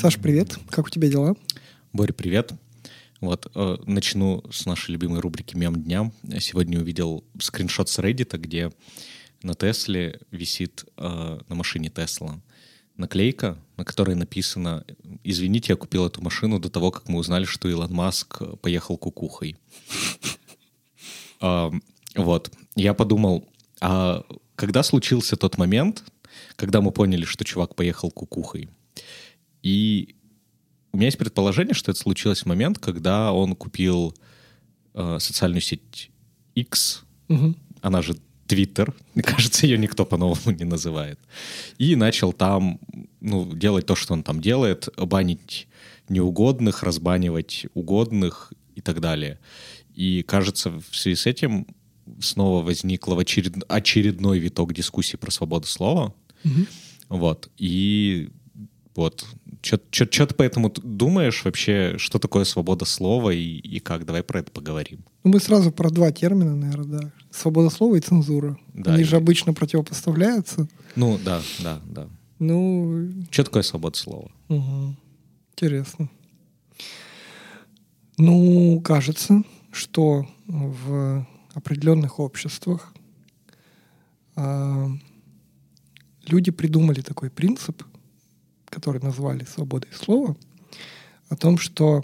Саш, привет. Как у тебя дела? Боря, привет. Вот, э, начну с нашей любимой рубрики «Мем дня». Сегодня увидел скриншот с Reddit, где на Тесле висит, э, на машине Тесла, наклейка, на которой написано «Извините, я купил эту машину до того, как мы узнали, что Илон Маск поехал кукухой». Э, вот. Я подумал, а когда случился тот момент, когда мы поняли, что чувак поехал кукухой? И у меня есть предположение, что это случилось в момент, когда он купил э, социальную сеть X, Угу. она же Twitter, мне кажется, ее никто по-новому не называет, и начал там ну, делать то, что он там делает, банить неугодных, разбанивать угодных и так далее. И кажется, в связи с этим снова возникла очеред... очередной виток дискуссии про свободу слова. Мгм. Вот. И вот. Что ты по этому т- думаешь вообще, что такое свобода слова и, и как? Давай про это поговорим. Ну, мы сразу про два термина, наверное, да. Свобода слова и цензура. Да, Они и- же обычно противопоставляются. Ну, да, да, да. Ну, Что такое свобода слова? Мгм. Интересно. Ну, кажется, что в определенных обществах а, люди придумали такой принцип, который назвали свободой слова, о том, что,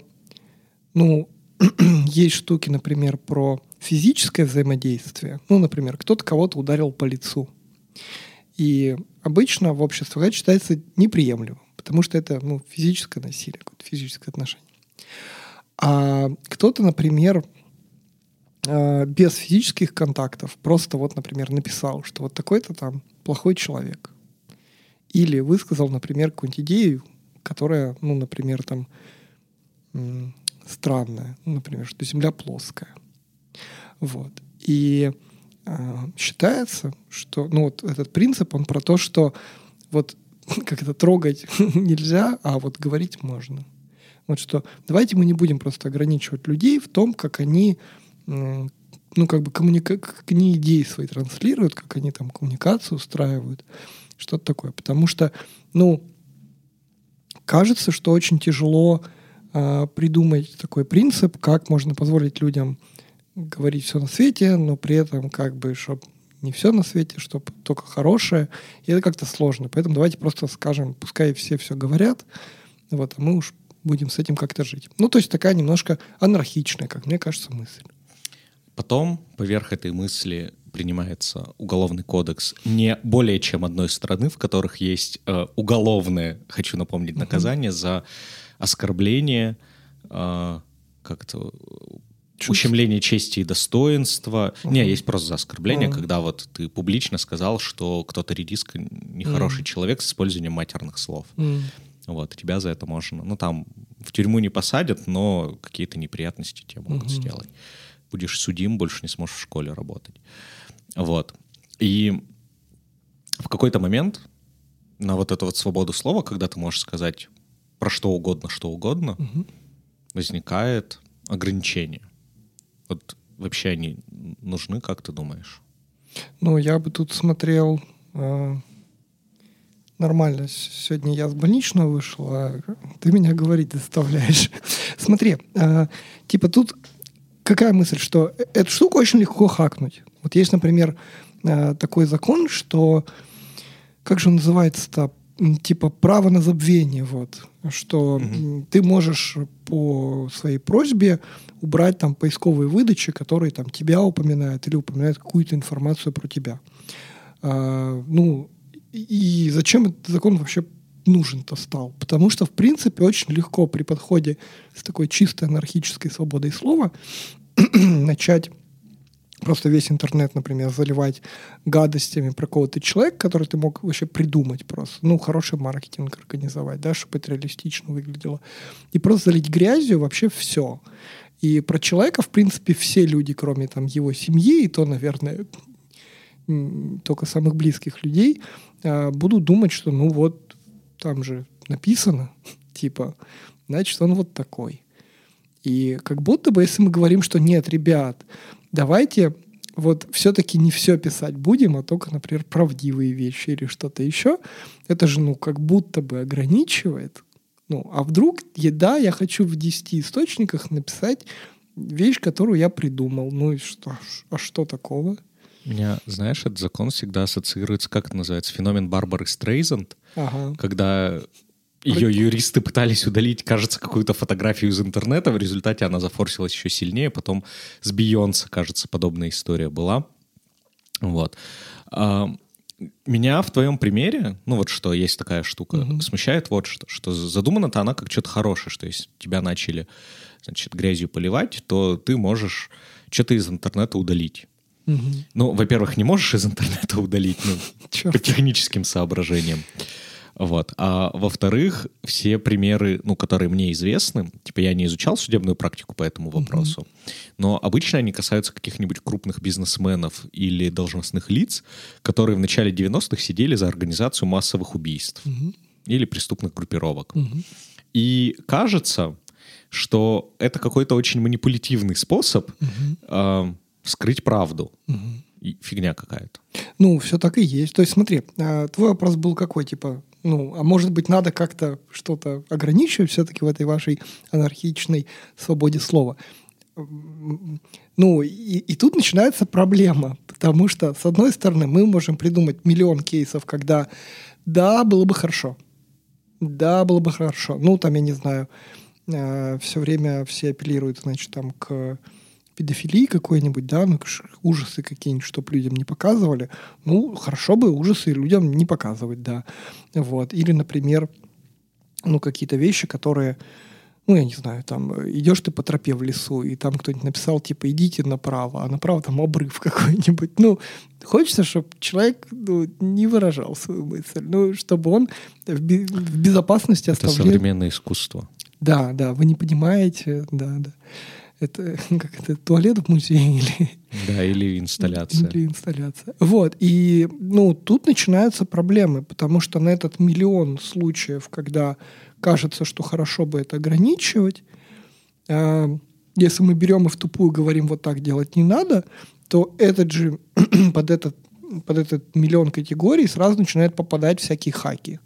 ну, есть штуки, например, про физическое взаимодействие. Ну, например, кто-то кого-то ударил по лицу. И обычно в обществе это считается неприемлемым, потому что это ну, физическое насилие, физическое отношение. А кто-то, например, э, без физических контактов просто вот, например, написал, что вот такой-то там плохой человек. Или высказал, например, какую-нибудь идею, которая, ну, например, там странная. Ну, например, что Земля плоская. Вот. И э, считается, что, ну, вот этот принцип, он про то, что вот как это трогать нельзя, а вот говорить можно. Вот что давайте мы не будем просто ограничивать людей в том, как они, ну, как бы коммуника... как они идеи свои транслируют, как они там коммуникацию устраивают, что-то такое. Потому что, ну, кажется, что очень тяжело а, придумать такой принцип, как можно позволить людям говорить все на свете, но при этом как бы, чтобы не все на свете, чтобы только хорошее. И это как-то сложно. Поэтому давайте просто скажем, пускай все все говорят, вот, а мы уж будем с этим как-то жить. Ну, то есть такая немножко анархичная, как мне кажется, мысль. Потом поверх этой мысли принимается уголовный кодекс не более чем одной страны, в которых есть э, уголовное, хочу напомнить, наказание за оскорбление, э, как-то Чувств. ущемление чести и достоинства. Не, Мгм. есть просто за оскорбление, Мгм. когда вот ты публично сказал, что кто-то редиска нехороший Мгм. человек с использованием матерных слов. М. Вот, тебя за это можно... Ну, там в тюрьму не посадят, но какие-то неприятности тебе могут Мгм. сделать. Будешь судим, больше не сможешь в школе работать. Вот. И в какой-то момент на вот эту вот свободу слова, когда ты можешь сказать про что угодно, что угодно, Мгм. возникает ограничение. Вот вообще они нужны, как ты думаешь? Ну, я бы тут смотрел э, нормально. Сегодня я с больничного вышел, а ты меня говорить заставляешь. Смотри, э, типа тут какая мысль, что э- эту штуку очень легко хакнуть. Вот есть, например, э, такой закон, что как же он называется-то? Типа право на забвение, вот. Что м, ты можешь по своей просьбе убрать там поисковые выдачи, которые там тебя упоминают или упоминают какую-то информацию про тебя. А, ну, и и зачем этот закон вообще нужен-то стал? Потому что, в принципе, очень легко при подходе с такой чистой анархической свободой слова начать просто весь интернет, например, заливать гадостями про кого-то человека, который ты мог вообще придумать просто. Ну, хороший маркетинг организовать, да, чтобы это реалистично выглядело. И просто залить грязью вообще все. И про человека, в принципе, все люди, кроме там его семьи, и то, наверное, только самых близких людей, а, будут думать, что ну вот там же написано, типа, значит, он вот такой. И как будто бы, если мы говорим, что нет, ребят, давайте вот все-таки не все писать будем, а только, например, правдивые вещи или что-то еще, это же, ну, как будто бы ограничивает Ну, а вдруг, да, я хочу в 10 источниках написать вещь, которую я придумал. Ну и что? А что такого? У меня, знаешь, этот закон всегда ассоциируется, как это называется, феномен Барбары Стрейзанд, ага. когда ее юристы пытались удалить, кажется, какую-то фотографию из интернета, в результате она зафорсилась еще сильнее, потом с Бейонсе, кажется, подобная история была. Вот. А, меня в твоем примере, ну вот что есть такая штука, mm-hmm. смущает вот что, что задумана-то она как что-то хорошее, что если тебя начали, значит, грязью поливать, то ты можешь что-то из интернета удалить. Mm-hmm. Ну, во-первых, не можешь из интернета удалить, ну, по техническим соображениям. Вот. А во-вторых, все примеры, ну, которые мне известны, типа я не изучал судебную практику по этому вопросу, mm-hmm. но обычно они касаются каких-нибудь крупных бизнесменов или должностных лиц, которые в начале 90-х сидели за организацию массовых убийств mm-hmm. или преступных группировок. Mm-hmm. И кажется, что это какой-то очень манипулятивный способ mm-hmm. э, скрыть правду. Mm-hmm фигня какая-то. Ну, все так и есть. То есть, смотри, а, твой вопрос был какой, типа, ну, а может быть, надо как-то что-то ограничивать все-таки в этой вашей анархичной свободе слова. Ну, и, и тут начинается проблема, потому что, с одной стороны, мы можем придумать миллион кейсов, когда да, было бы хорошо, да, было бы хорошо. Ну, там, я не знаю, э, все время все апеллируют, значит, там, к педофилии какой-нибудь, да, ну, ужасы какие-нибудь, чтобы людям не показывали, ну, хорошо бы ужасы людям не показывать, да. Вот. Или, например, ну, какие-то вещи, которые, ну, я не знаю, там, идешь ты по тропе в лесу, и там кто-нибудь написал, типа, идите направо, а направо там обрыв какой-нибудь. Ну, хочется, чтобы человек ну, не выражал свою мысль, ну, чтобы он в, би- в безопасности оставлял... Это современное искусство. Да, да, вы не понимаете, да, да это как это туалет в музее или? Да или инсталляция. Или инсталляция. Вот и ну тут начинаются проблемы потому что на этот миллион случаев когда кажется что хорошо бы это ограничивать э, если мы берем и в тупую говорим вот так делать не надо то этот же под этот под этот миллион категорий сразу начинают попадать всякие хаки.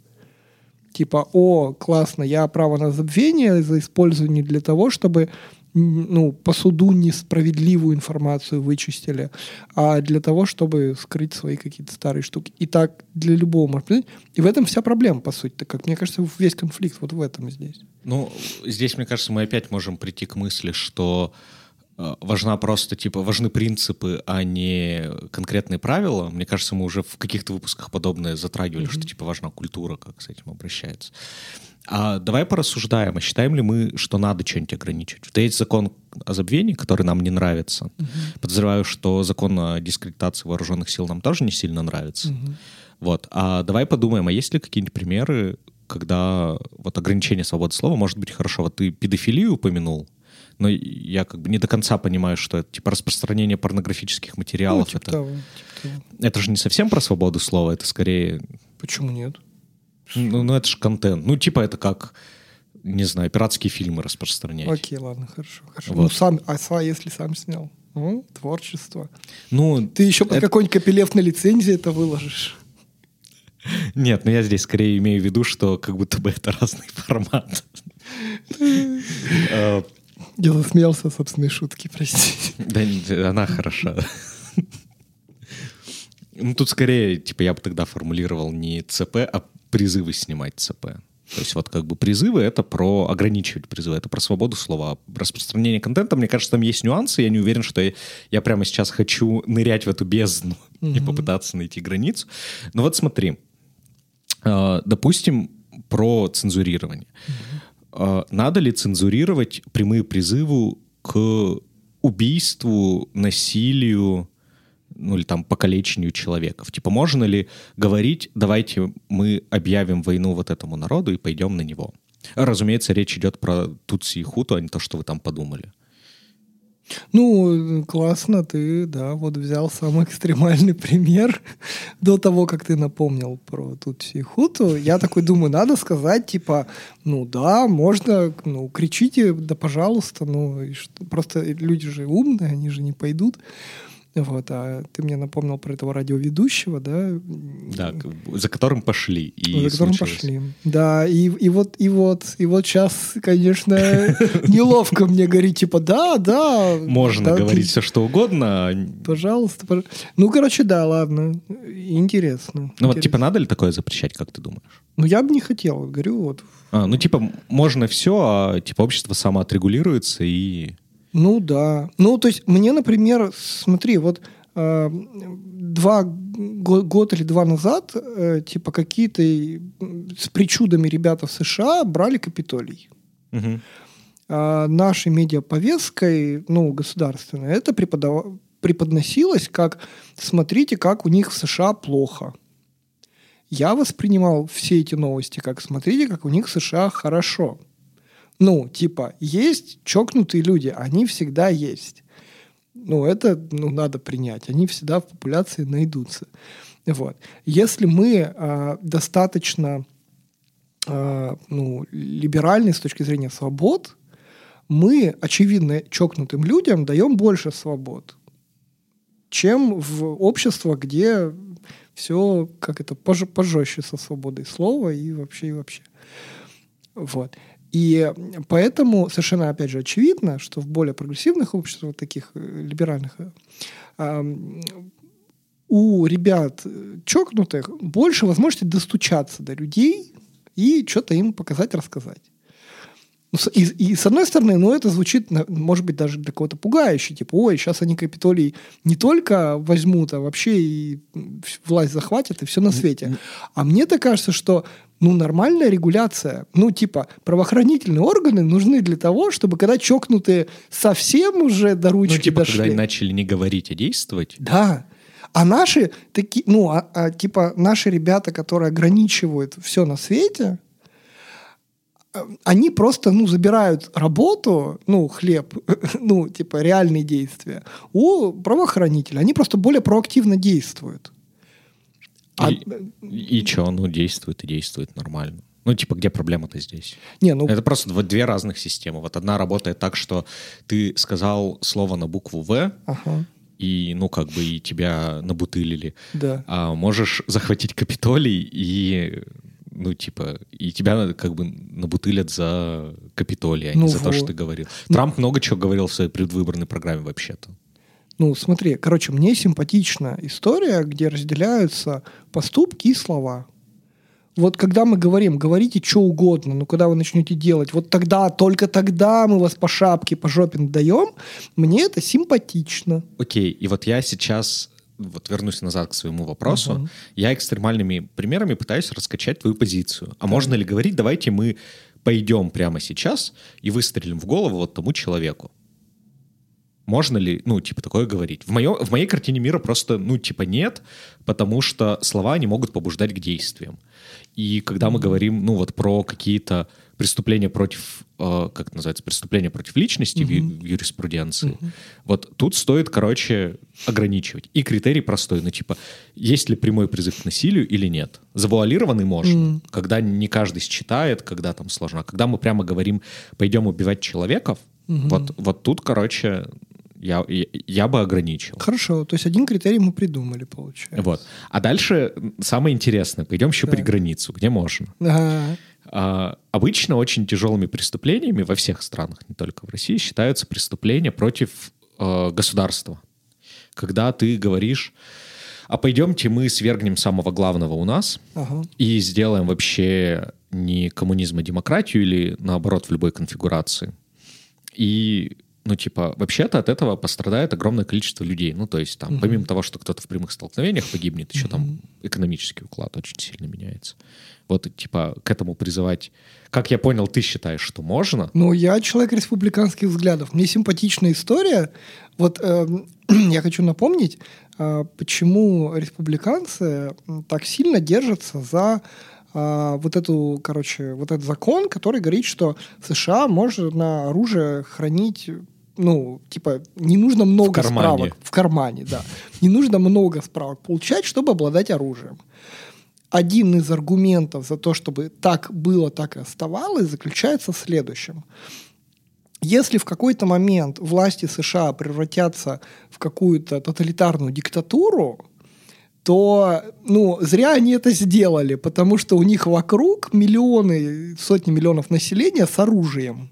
Типа о классно я право на забвение за использование для того чтобы ну, по суду несправедливую информацию вычистили, а для того, чтобы скрыть свои какие-то старые штуки. И так для любого может. И в этом вся проблема, по сути. Так как мне кажется, весь конфликт вот в этом здесь. Ну, здесь, мне кажется, мы опять можем прийти к мысли, что важна просто, типа, важны принципы, а не конкретные правила. Мне кажется, мы уже в каких-то выпусках подобное затрагивали, mm-hmm. что, типа, важна культура, как с этим обращается. А давай порассуждаем, а считаем ли мы, что надо что-нибудь ограничивать? Вот есть закон о забвении, который нам не нравится. Угу. Подозреваю, что закон о дискредитации вооруженных сил нам тоже не сильно нравится. Угу. Вот. А давай подумаем, а есть ли какие-нибудь примеры, когда вот ограничение свободы слова может быть хорошо? Вот ты педофилию упомянул, но я как бы не до конца понимаю, что это типа распространение порнографических материалов. Ну, типа это, того, типа того. это же не совсем про свободу слова, это скорее... Почему нет? Ну, ну это же контент. Ну, типа это как, не знаю, пиратские фильмы распространять. Окей, ладно, хорошо. хорошо. Вот. Ну, сам, а если сам снял? Ну, творчество. Ну, Ты еще под это... какой-нибудь копилевной лицензии это выложишь. Нет, но ну, я здесь скорее имею в виду, что как будто бы это разный формат. Я засмеялся собственной шутки, простите. Да, она хороша. Ну, тут скорее, типа, я бы тогда формулировал не ЦП, а призывы снимать ЦП. То есть вот как бы призывы — это про ограничивать призывы, это про свободу слова. Распространение контента, мне кажется, там есть нюансы. Я не уверен, что я, я прямо сейчас хочу нырять в эту бездну mm-hmm. и попытаться найти границу. Но вот смотри, э, допустим, про цензурирование. Mm-hmm. Э, надо ли цензурировать прямые призывы к убийству, насилию, ну или там покалечению человеков. Типа можно ли говорить, давайте мы объявим войну вот этому народу и пойдем на него? Разумеется, речь идет про Тутси и Хуту, а не то, что вы там подумали. Ну, классно, ты, да, вот взял самый экстремальный пример до того, как ты напомнил про Тутси Хуту. Я такой думаю, надо сказать, типа, ну да, можно, ну, кричите, да пожалуйста, ну, просто люди же умные, они же не пойдут. Вот, а ты мне напомнил про этого радиоведущего, да? Да, за которым пошли. И за которым случилось. пошли. Да, и, и вот, и вот, и вот сейчас, конечно, неловко мне говорить, типа, да, да. Можно говорить все, что угодно. А пожалуйста. Ну, короче, да, ладно. Интересно. Ну, вот, типа, надо ли такое запрещать, как ты думаешь? Ну, я бы не хотел, говорю, вот. А, ну, типа, можно все, а, типа, общество самоотрегулируется и... Ну да. Ну, то есть мне, например, смотри, вот э, два год или два назад, э, типа какие-то с причудами ребята в США брали Капитолий. Угу. А нашей медиаповесткой, ну, государственной, это преподав... преподносилось как «смотрите, как у них в США плохо». Я воспринимал все эти новости как «смотрите, как у них в США хорошо». Ну, типа, есть чокнутые люди, они всегда есть. Ну, это ну, надо принять. Они всегда в популяции найдутся. Вот. Если мы э, достаточно э, ну, либеральны с точки зрения свобод, мы, очевидно, чокнутым людям даем больше свобод, чем в обществах, где все как это пож пожестче со свободой слова и вообще и вообще. Вот. И поэтому совершенно, опять же, очевидно, что в более прогрессивных обществах, таких э, либеральных, э, у ребят э, чокнутых больше возможности достучаться до людей и что-то им показать, рассказать. Ну, и, и с одной стороны, ну, это звучит, может быть, даже для кого-то пугающе. Типа, ой, сейчас они Капитолий не только возьмут, а вообще и власть захватят, и все на свете. А мне-то кажется, что ну, нормальная регуляция. Ну, типа, правоохранительные органы нужны для того, чтобы когда чокнутые совсем уже до ручки ну, типа, дошли... когда начали не говорить, а действовать. Да. А наши такие, ну, а, а, типа, наши ребята, которые ограничивают все на свете, они просто, ну, забирают работу, ну, хлеб, ну, типа, реальные действия у правоохранителя. Они просто более проактивно действуют. А... И, и что, ну, действует и действует нормально. Ну, типа, где проблема-то здесь? Не, ну... Это просто вот две разных системы. Вот одна работает так, что ты сказал слово на букву «В», ага. и, ну, как бы, и тебя набутылили. Да. А можешь захватить Капитолий и ну, типа, и тебя как бы набутылят за Капитолий, а ну не за вот. то, что ты говорил. Ну, Трамп много чего говорил в своей предвыборной программе вообще-то. Ну, смотри, короче, мне симпатична история, где разделяются поступки и слова. Вот когда мы говорим, говорите что угодно, но когда вы начнете делать, вот тогда, только тогда мы вас по шапке, по жопе даем, мне это симпатично. Окей, и вот я сейчас вот вернусь назад к своему вопросу, uh-huh. я экстремальными примерами пытаюсь раскачать твою позицию. А да. можно ли говорить, давайте мы пойдем прямо сейчас и выстрелим в голову вот тому человеку? Можно ли, ну, типа, такое говорить? В, моё, в моей картине мира просто, ну, типа, нет, потому что слова не могут побуждать к действиям. И когда мы говорим, ну, вот про какие-то преступления против, э, как это называется, преступления против личности угу. в, юриспруденции, угу. вот тут стоит, короче, ограничивать. И критерий простой, ну, типа, есть ли прямой призыв к насилию или нет. Завуалированный можно, угу. когда не каждый считает, когда там сложно. А когда мы прямо говорим, пойдем убивать человеков, угу. вот, вот тут, короче, я, я, я бы ограничил. Хорошо, то есть один критерий мы придумали, получается. Вот. А дальше самое интересное. Пойдем еще да. границу, где можно. Ага. А, обычно очень тяжелыми преступлениями во всех странах, не только в России, считаются преступления против э, государства. Когда ты говоришь, а пойдемте мы свергнем самого главного у нас ага. и сделаем вообще не коммунизм, а демократию или наоборот в любой конфигурации. И ну, типа, вообще-то от этого пострадает огромное количество людей. Ну, то есть, там, угу. помимо того, что кто-то в прямых столкновениях погибнет, еще угу. там экономический уклад очень сильно меняется. Вот, типа, к этому призывать. Как я понял, ты считаешь, что можно? Ну, я человек республиканских взглядов. Мне симпатичная история. Вот э, я хочу напомнить, э, почему республиканцы так сильно держатся за а, вот эту, короче, вот этот закон, который говорит, что США можно оружие хранить ну, типа, не нужно много в справок в кармане, да. Не нужно много справок получать, чтобы обладать оружием. Один из аргументов за то, чтобы так было, так и оставалось, заключается в следующем. если в какой-то момент власти США превратятся в какую-то тоталитарную диктатуру, то ну, зря они это сделали, потому что у них вокруг миллионы, сотни миллионов населения с оружием.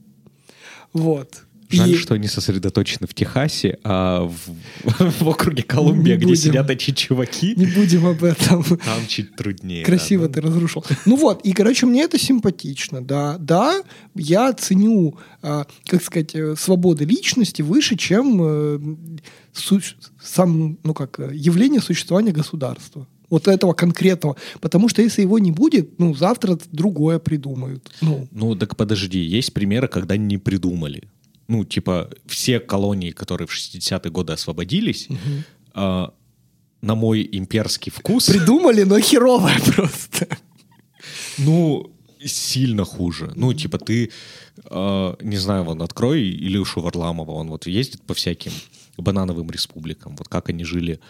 Вот. Жаль, и... что они сосредоточены в Техасе, а в, в округе Колумбия, где сидят эти чуваки. Не будем об этом. Там чуть труднее. Красиво да, ты разрушил. Ну вот, и, короче, мне это симпатично, да. Да, я ценю, э, как сказать, э, свободы личности выше, чем э, су- сам, ну как, явление существования государства вот этого конкретного. Потому что если его не будет, ну, завтра другое придумают. Ну, ну так подожди, есть примеры, когда не придумали ну, типа, все колонии, которые в 60-е годы освободились, угу. э, на мой имперский вкус... Придумали, но херовое просто. Ну, сильно хуже. Ну, типа, ты, э, не знаю, вон, открой Илюшу Варламова, он вот ездит по всяким банановым республикам, вот как они жили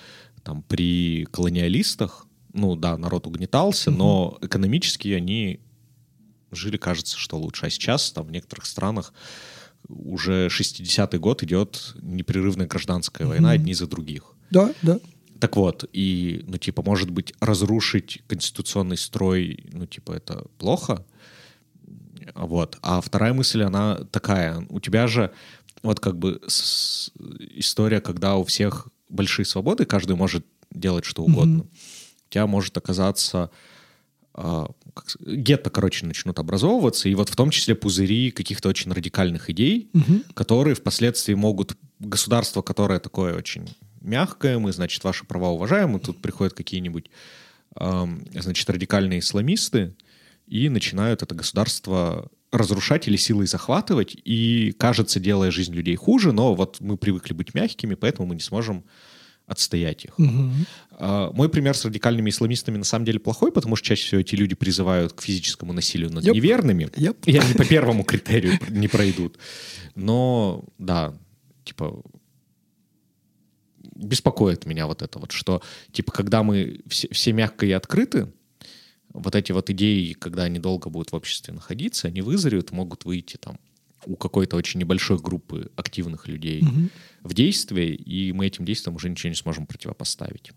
там при колониалистах, ну да, народ угнетался, но экономически они жили, кажется, что лучше. А сейчас там в некоторых странах уже 60-й год идет непрерывная гражданская mm-hmm. война одни за других. Да, да. Так вот, и, ну, типа, может быть, разрушить конституционный строй, ну, типа, это плохо. Вот. А вторая мысль, она такая. У тебя же вот как бы с, история, когда у всех большие свободы, каждый может делать что угодно. Mm-hmm. У тебя может оказаться гетто, короче, начнут образовываться, и вот в том числе пузыри каких-то очень радикальных идей, угу. которые впоследствии могут государство, которое такое очень мягкое, мы, значит, ваши права уважаем, и тут приходят какие-нибудь, значит, радикальные исламисты и начинают это государство разрушать или силой захватывать, и, кажется, делая жизнь людей хуже, но вот мы привыкли быть мягкими, поэтому мы не сможем отстоять их. Угу. Мой пример с радикальными исламистами на самом деле плохой, потому что чаще всего эти люди призывают к физическому насилию над yep. неверными. Yep. И они по первому критерию не пройдут. Но, да, типа, беспокоит меня вот это вот, что, типа, когда мы все, все мягко и открыты, вот эти вот идеи, когда они долго будут в обществе находиться, они вызреют, могут выйти там у какой-то очень небольшой группы активных людей угу. в действие, и мы этим действиям уже ничего не сможем противопоставить.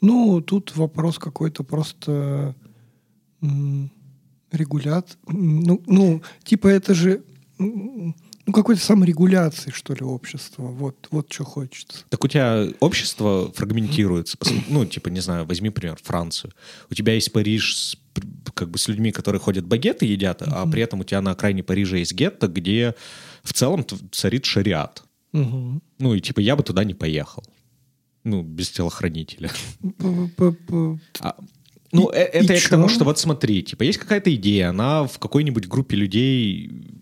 Ну, тут вопрос какой-то просто регулят. Ну, ну, типа это же ну, какой-то саморегуляции, что ли, общества. Вот, вот что хочется. Так у тебя общество фрагментируется. Ну, типа, не знаю, возьми, например, Францию. У тебя есть Париж с как бы с людьми, которые ходят багеты едят, mm-hmm. а при этом у тебя на окраине Парижа есть гетто, где в целом царит шариат. Mm-hmm. Ну и типа я бы туда не поехал. Ну, без телохранителя. А, ну, э, это я к тому, что вот смотри, типа есть какая-то идея, она в какой-нибудь группе людей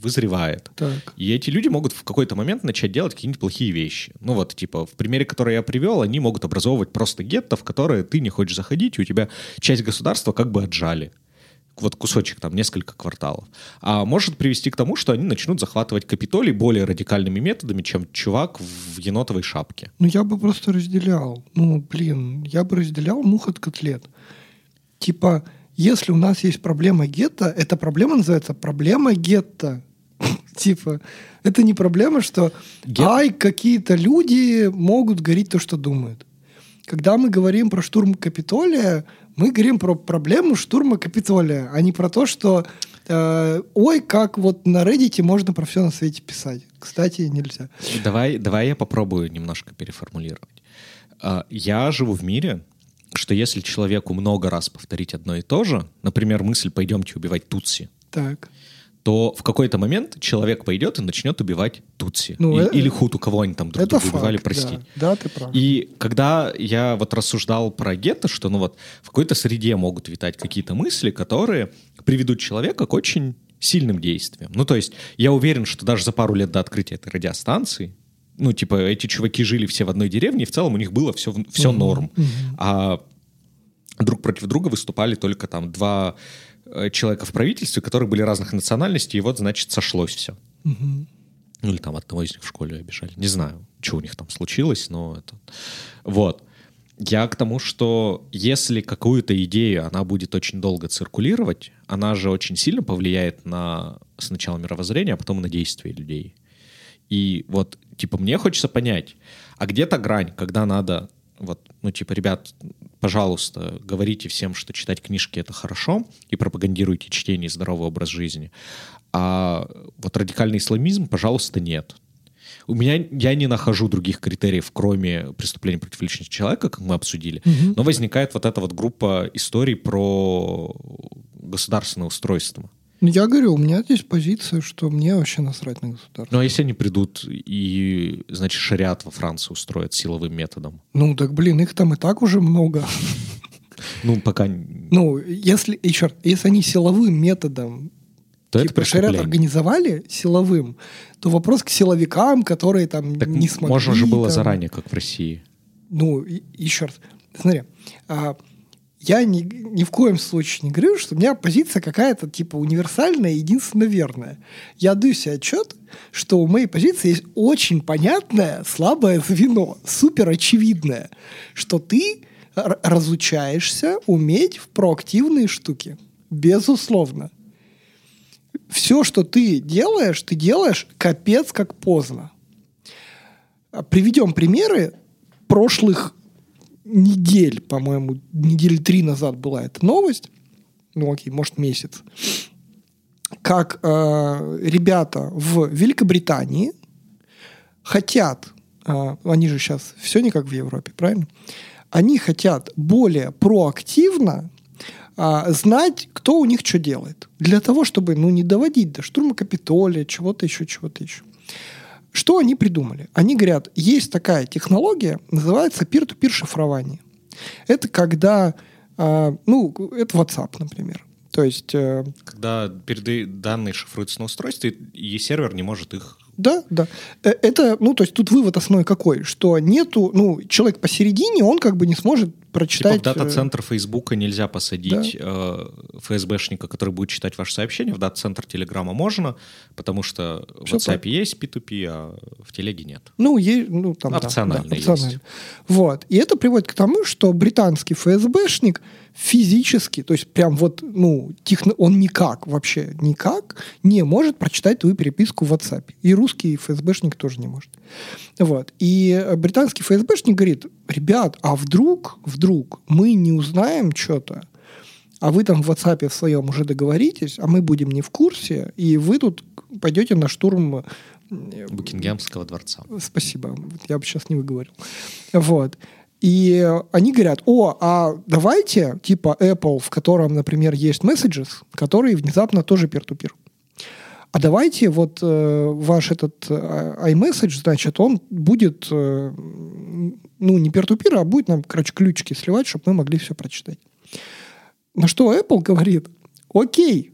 вызревает. Так. И эти люди могут в какой-то момент начать делать какие-нибудь плохие вещи. Ну вот, типа, в примере, который я привел, они могут образовывать просто гетто, в которое ты не хочешь заходить, и у тебя часть государства как бы отжали вот кусочек, там, несколько кварталов. А может привести к тому, что они начнут захватывать Капитолий более радикальными методами, чем чувак в енотовой шапке. Ну, я бы просто разделял. Ну, блин, я бы разделял мух от котлет. Типа, если у нас есть проблема гетто, эта проблема называется проблема гетто. Типа, это не проблема, что ай, какие-то люди могут говорить то, что думают. Когда мы говорим про штурм Капитолия, мы говорим про проблему штурма Капитолия, а не про то, что э, ой, как вот на Reddit можно про все на свете писать. Кстати, нельзя. Давай, давай я попробую немножко переформулировать. А, я живу в мире, что если человеку много раз повторить одно и то же, например, мысль «пойдемте убивать Тутси», так то в какой-то момент человек пойдет и начнет убивать Тутси. Ну, и, э, или Хуту, кого они там друг это друга факт, убивали, прости. Да. да, ты прав. И когда я вот рассуждал про гетто, что ну вот в какой-то среде могут витать какие-то мысли, которые приведут человека к очень сильным действиям. Ну, то есть я уверен, что даже за пару лет до открытия этой радиостанции, ну, типа, эти чуваки жили все в одной деревне, и в целом у них было все, все угу, норм. Угу. А друг против друга выступали только там два человека в правительстве, которые были разных национальностей, и вот, значит, сошлось все. Угу. Ну, или там одного из них в школе обижали. Не знаю, что у них там случилось, но это... Вот. Я к тому, что если какую-то идею, она будет очень долго циркулировать, она же очень сильно повлияет на сначала мировоззрение, а потом на действия людей. И вот, типа, мне хочется понять, а где-то грань, когда надо, вот, ну, типа, ребят, пожалуйста, говорите всем, что читать книжки — это хорошо, и пропагандируйте чтение и здоровый образ жизни. А вот радикальный исламизм, пожалуйста, нет. У меня я не нахожу других критериев, кроме преступления против личности человека, как мы обсудили. Мгм. Но возникает вот эта вот группа историй про государственное устройство. Ну, я говорю, у меня здесь позиция, что мне вообще насрать на государство. Ну а если они придут и, значит, шариат во Франции устроят силовым методом? Ну, так, блин, их там и так уже много. Ну, пока... Ну, если, еще раз, если они силовым методом То это типа шариат преступление. организовали силовым, то вопрос к силовикам, которые там Так не смогли. можно же было там. заранее, как в России. Ну, и- еще раз. Смотри, а, я ни, ни в коем случае не говорю, что у меня позиция какая-то типа универсальная, единственно верная. Я даю себе отчет, что у моей позиции есть очень понятное слабое звено, супер очевидное, что ты разучаешься уметь в проактивные штуки. Безусловно. Все, что ты делаешь, ты делаешь капец как поздно. А, Приведем примеры прошлых недель, по-моему, недели три назад была эта новость, ну окей, может месяц, как э, ребята в Великобритании хотят, э, они же сейчас все не как в Европе, правильно? Они хотят более проактивно а, знать, кто у них что делает. Для того, чтобы ну, не доводить до штурма Капитолия, чего-то еще, чего-то еще. Что они придумали? Они говорят, есть такая технология, называется peer-to-peer шифрование. Это когда, а, ну, это WhatsApp, например. То есть, э, Когда переда- данные шифруются на устройстве, и сервер не может их... да, да. Э, Это, ну, то есть тут вывод основной какой? Что нету, ну, человек посередине, он как бы не сможет Типа прочитать... в дата-центр Фейсбука нельзя посадить э, ФСБшника, который будет читать ваши сообщения. В дата-центр Телеграма можно, потому что в Всё WhatsApp есть P2P, а в Телеге нет. Ну, есть, ну, там, да, Опционально да, есть. опционально. Вот. И это приводит к тому, что британский ФСБшник физически, то есть прям вот, ну, техно, он никак, вообще никак не может прочитать твою переписку в WhatsApp. И русский ФСБшник тоже не может. Вот. И британский ФСБшник говорит, ребят, а вдруг, вдруг мы не узнаем что-то, а вы там в WhatsApp в своем уже договоритесь, а мы будем не в курсе, и вы тут пойдете на штурм э, Букингемского дворца. Спасибо. Я бы сейчас не выговорил. Вот. И они говорят, о, а давайте, типа Apple, в котором, например, есть Messages, который внезапно тоже peer-to-peer. А давайте вот э, ваш этот э, iMessage, значит, он будет, э, ну, не peer-to-peer, а будет нам, короче, ключики сливать, чтобы мы могли все прочитать. На что Apple говорит, окей,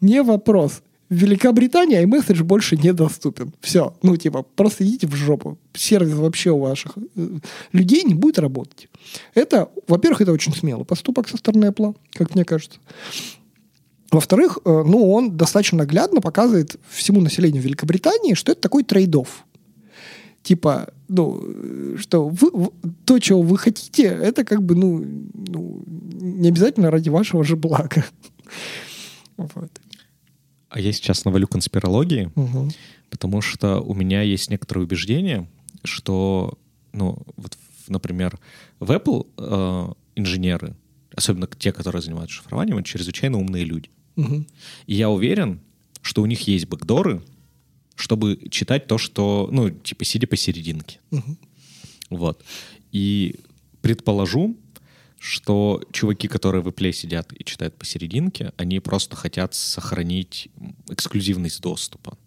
не вопрос. В Великобритании iMessage больше недоступен. Все. Ну, типа, просто идите в жопу. Сервис вообще у ваших э, людей не будет работать. Это, во-первых, это очень смелый поступок со стороны Apple, как мне кажется. Во-вторых, э, ну, он достаточно наглядно показывает всему населению Великобритании, что это такой трейдов. Типа, ну, э, что вы, то, чего вы хотите, это как бы, ну, ну, не обязательно ради вашего же блага. Вот. А я сейчас навалю конспирологии, Мгм. потому что у меня есть некоторые убеждения, что, ну, вот, например, в Apple э, инженеры, особенно те, которые занимаются шифрованием, это чрезвычайно умные люди. Мгм. И я уверен, что у них есть бэкдоры, чтобы читать то, что, ну, типа, сидя посерединке. Мгм. Вот. И предположу, что чуваки, которые в Apple сидят и читают посерединке, они просто хотят сохранить эксклюзивность доступа.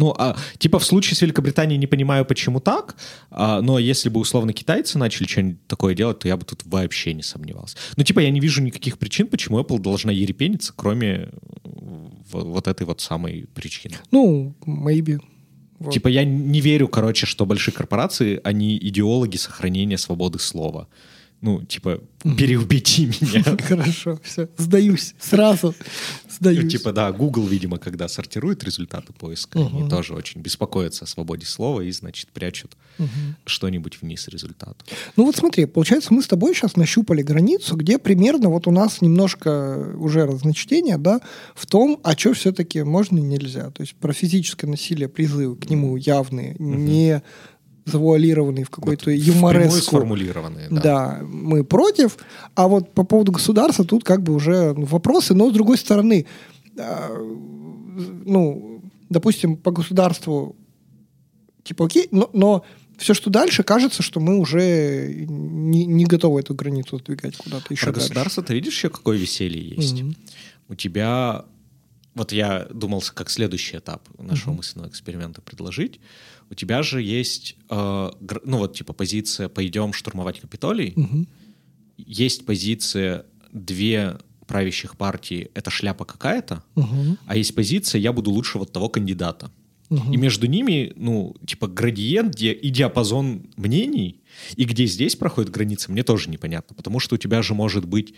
Ну, а типа в случае с Великобританией не понимаю, почему так, а, но если бы условно китайцы начали что-нибудь такое делать, то я бы тут вообще не сомневался. Ну, типа, я не вижу никаких причин, почему Apple должна ерепениться, кроме э, вот этой вот самой причины. Ну, maybe. Вот. Типа я не верю, короче, что большие корпорации, они идеологи сохранения свободы слова. Ну, типа, переубеди меня. Хорошо, все, сдаюсь, сразу сдаюсь. Ну, типа, да, Google, видимо, когда сортирует результаты поиска, они тоже очень беспокоятся о свободе слова и, значит, прячут что-нибудь вниз результата. Ну вот смотри, получается, мы с тобой сейчас нащупали границу, где примерно вот у нас немножко уже разночтение, да, в том, а что все-таки можно и нельзя. То есть про физическое насилие, призывы к нему явные, не завуалированные в какой-то вот юмореску. сформулированные, да. Да, мы против. А вот по поводу государства тут как бы уже ну, вопросы, но с другой стороны, э, ну, допустим, по государству типа окей, но, но все, что дальше, кажется, что мы уже не, не готовы эту границу сдвигать куда-то еще Про государство ты видишь еще какое веселье есть? Mm-hmm. У тебя... Вот я думал, как следующий этап нашего mm-hmm. мысленного эксперимента предложить у тебя же есть, э, ну вот типа позиция «пойдем штурмовать Капитолий», угу. есть позиция «две правящих партии — это шляпа какая-то», угу. а есть позиция «я буду лучше вот того кандидата». Угу. И между ними, ну, типа градиент где, и диапазон мнений, и где здесь проходит граница, мне тоже непонятно, потому что у тебя же может быть,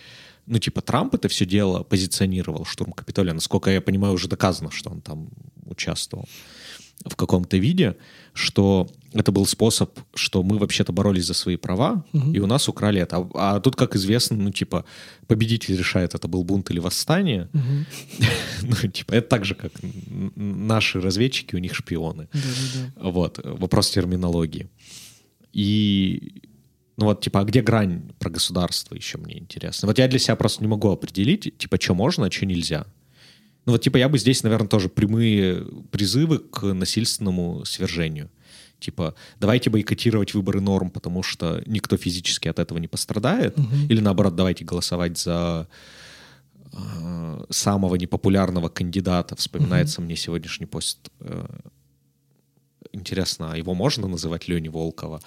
ну, типа Трамп это все дело позиционировал, штурм Капитолия, насколько я понимаю, уже доказано, что он там участвовал в каком-то виде, что это был способ, что мы вообще-то боролись за свои права, угу. и у нас украли это. А, а тут, как известно, ну, типа, победитель решает, это был бунт или восстание. Угу. ну, типа, это так же, как наши разведчики, у них шпионы. Да-да-да. Вот, вопрос терминологии. И ну вот, типа, а где грань про государство еще мне интересно? Вот я для себя просто не могу определить, типа, что можно, а что нельзя. Ну вот, типа, я бы здесь, наверное, тоже прямые призывы к насильственному свержению. Типа, давайте бойкотировать выборы норм, потому что никто физически от этого не пострадает. Угу. Или наоборот, давайте голосовать за э, самого непопулярного кандидата. Вспоминается угу. мне сегодняшний пост. Э, интересно, а его можно называть Лени Волкова?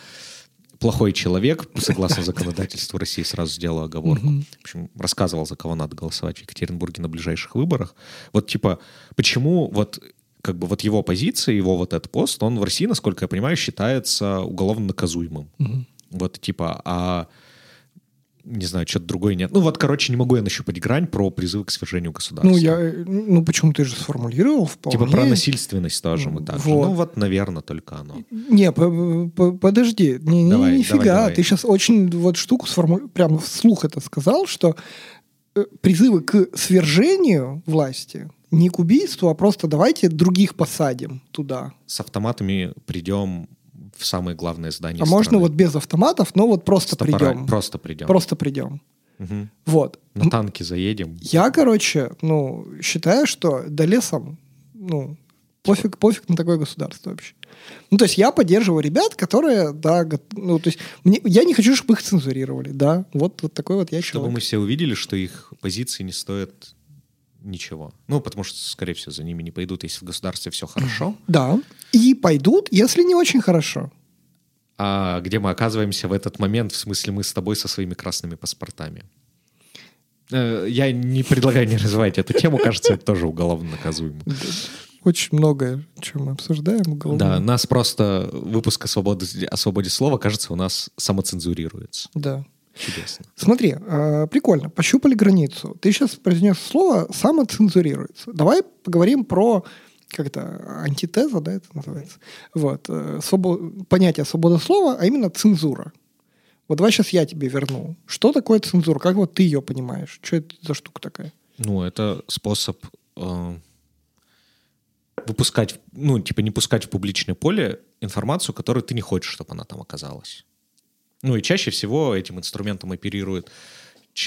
Плохой человек, согласно законодательству России, сразу сделал оговорку. В общем, рассказывал, за кого надо голосовать в Екатеринбурге на ближайших выборах. Вот типа, почему вот как бы вот его позиция, его вот этот пост, он в России, насколько я понимаю, считается уголовно наказуемым. Вот типа, а не знаю, что-то другое нет. Ну вот, короче, не могу я нащупать грань про призывы к свержению государства. Ну, я, ну почему ты же сформулировал вполне. Типа про насильственность тоже мы так вот. же. Ну вот, наверное, только оно. Не, подожди, не, давай, нифига, давай, давай. ты сейчас очень вот штуку сформулировал, прямо вслух это сказал, что э, призывы к свержению власти не к убийству, а просто давайте других посадим туда. С автоматами придем в самое главное здание. А страны. можно вот без автоматов, но вот просто Стопора... придем. Просто придем. Просто придем. Угу. Вот. На танке заедем. Я, короче, ну, считаю, что до лесом, ну, пофиг, пофиг на такое государство вообще. Ну, то есть я поддерживаю ребят, которые, да, ну, то есть мне, я не хочу, чтобы их цензурировали, да, вот, вот такой вот я Чтобы человек. мы все увидели, что их позиции не стоят ничего. Ну, потому что, скорее всего, за ними не пойдут, если в государстве все хорошо. Да. И пойдут, если не очень хорошо. А где мы оказываемся в этот момент, в смысле мы с тобой со своими красными паспортами? Э, я не предлагаю не развивать эту тему, кажется, это тоже уголовно наказуемо. Очень многое, чем мы обсуждаем. Уголовно. Да, нас просто выпуск о свободе, о свободе слова, кажется, у нас самоцензурируется. Да. Чудесно. Смотри, э, прикольно, пощупали границу. Ты сейчас произнес слово «самоцензурируется». Давай поговорим про как это, антитеза, да, это называется. Вот. Э, свобод... Понятие свобода слова, а именно цензура. Вот давай сейчас я тебе верну. Что такое цензура? Как вот ты ее понимаешь? Что это за штука такая? Ну, это способ э, выпускать, ну, типа не пускать в публичное поле информацию, которую ты не хочешь, чтобы она там оказалась. Ну и чаще всего этим инструментом оперирует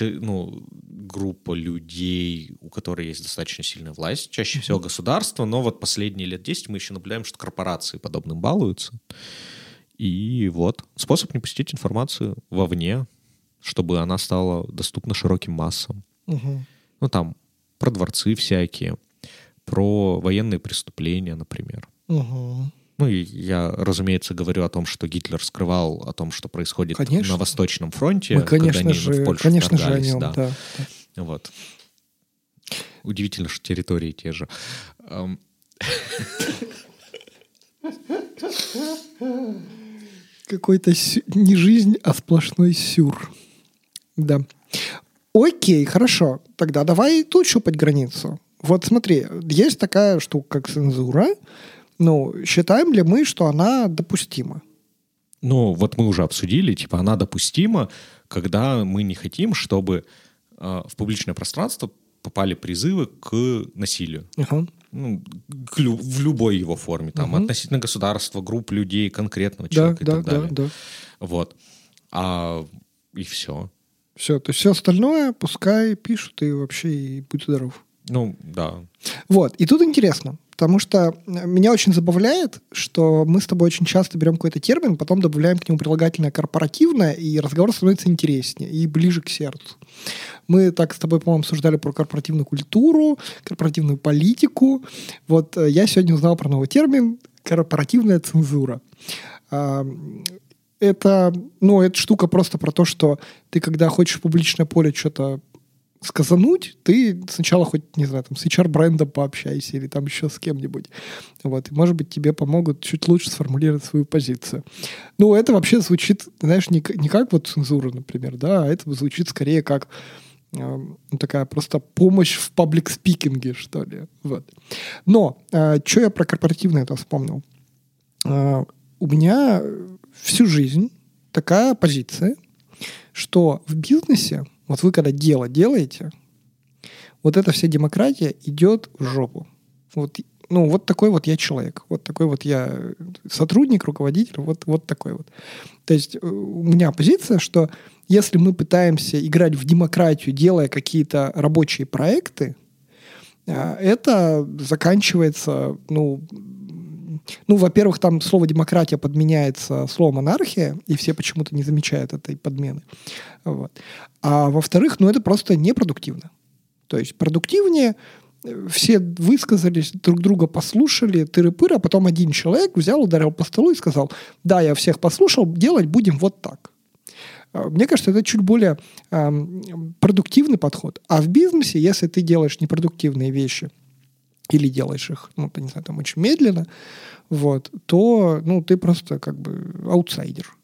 ну, группа людей, у которой есть достаточно сильная власть, чаще всего государство, но вот последние лет 10 мы еще наблюдаем, что корпорации подобным балуются. И вот способ не пустить информацию вовне, чтобы она стала доступна широким массам. Угу. Ну там про дворцы всякие, про военные преступления, например. Угу. Ну и я, разумеется, говорю о том, что Гитлер скрывал о том, что происходит конечно. на Восточном фронте. Мы, конечно когда они же, в Польшу конечно же о нем, да. да. Вот. Удивительно, что территории те же. Какой-то сю... не жизнь, а сплошной сюр. Да. Окей, хорошо. Тогда давай тут щупать границу. Вот смотри, есть такая штука, как цензура. Ну, считаем ли мы, что она допустима? Ну, вот мы уже обсудили, типа, она допустима, когда мы не хотим, чтобы э, в публичное пространство попали призывы к насилию. Ага. Ну, к лю- в любой его форме, там, Мгм. относительно государства, групп людей, конкретного Да, человека и да, так да, далее. да. Вот. А и все. Все, то есть все остальное пускай пишут и вообще и будь здоров. Ну, да. Вот, и тут интересно, потому что э, меня очень забавляет, что мы с тобой очень часто берем какой-то термин, потом добавляем к нему прилагательное корпоративное, и разговор становится интереснее и ближе к сердцу. Мы так с тобой, по-моему, обсуждали про корпоративную культуру, корпоративную политику. Вот э, я сегодня узнал про новый термин корпоративная цензура. А, Это, ну, эта штука просто про то, что ты, когда хочешь в публичное поле что-то сказануть, ты сначала хоть, не знаю, там, с HR-брендом пообщайся или там еще с кем-нибудь. Вот. И, может быть, тебе помогут чуть лучше сформулировать свою позицию. Ну, это вообще звучит, знаешь, не, не как вот цензура, например, да, а это звучит скорее как э, такая просто помощь в паблик-спикинге, что ли. Вот. Но, что я про корпоративное это вспомнил? Э, у меня всю жизнь такая позиция, что в бизнесе, вот вы когда дело делаете, вот эта вся демократия идет в жопу. Вот, ну, вот такой вот я человек, вот такой вот я сотрудник, руководитель, вот, вот такой вот. То есть э, у меня позиция, что если мы пытаемся играть в демократию, делая какие-то рабочие проекты, а, это заканчивается, ну, ну, во-первых, там слово демократия подменяется словом анархия, и все почему-то не замечают этой подмены. Вот. А во-вторых, ну, это просто непродуктивно. То есть продуктивнее э, все высказались, друг друга послушали, тыры-пыры, а потом один человек взял, ударил по столу и сказал, да, я всех послушал, делать будем вот так. А, Мне кажется, это чуть более эм, продуктивный подход. А в бизнесе, если ты делаешь непродуктивные вещи или делаешь их, ну, ты не знаю, там очень медленно, вот, то, ну, ты просто как бы аутсайдер.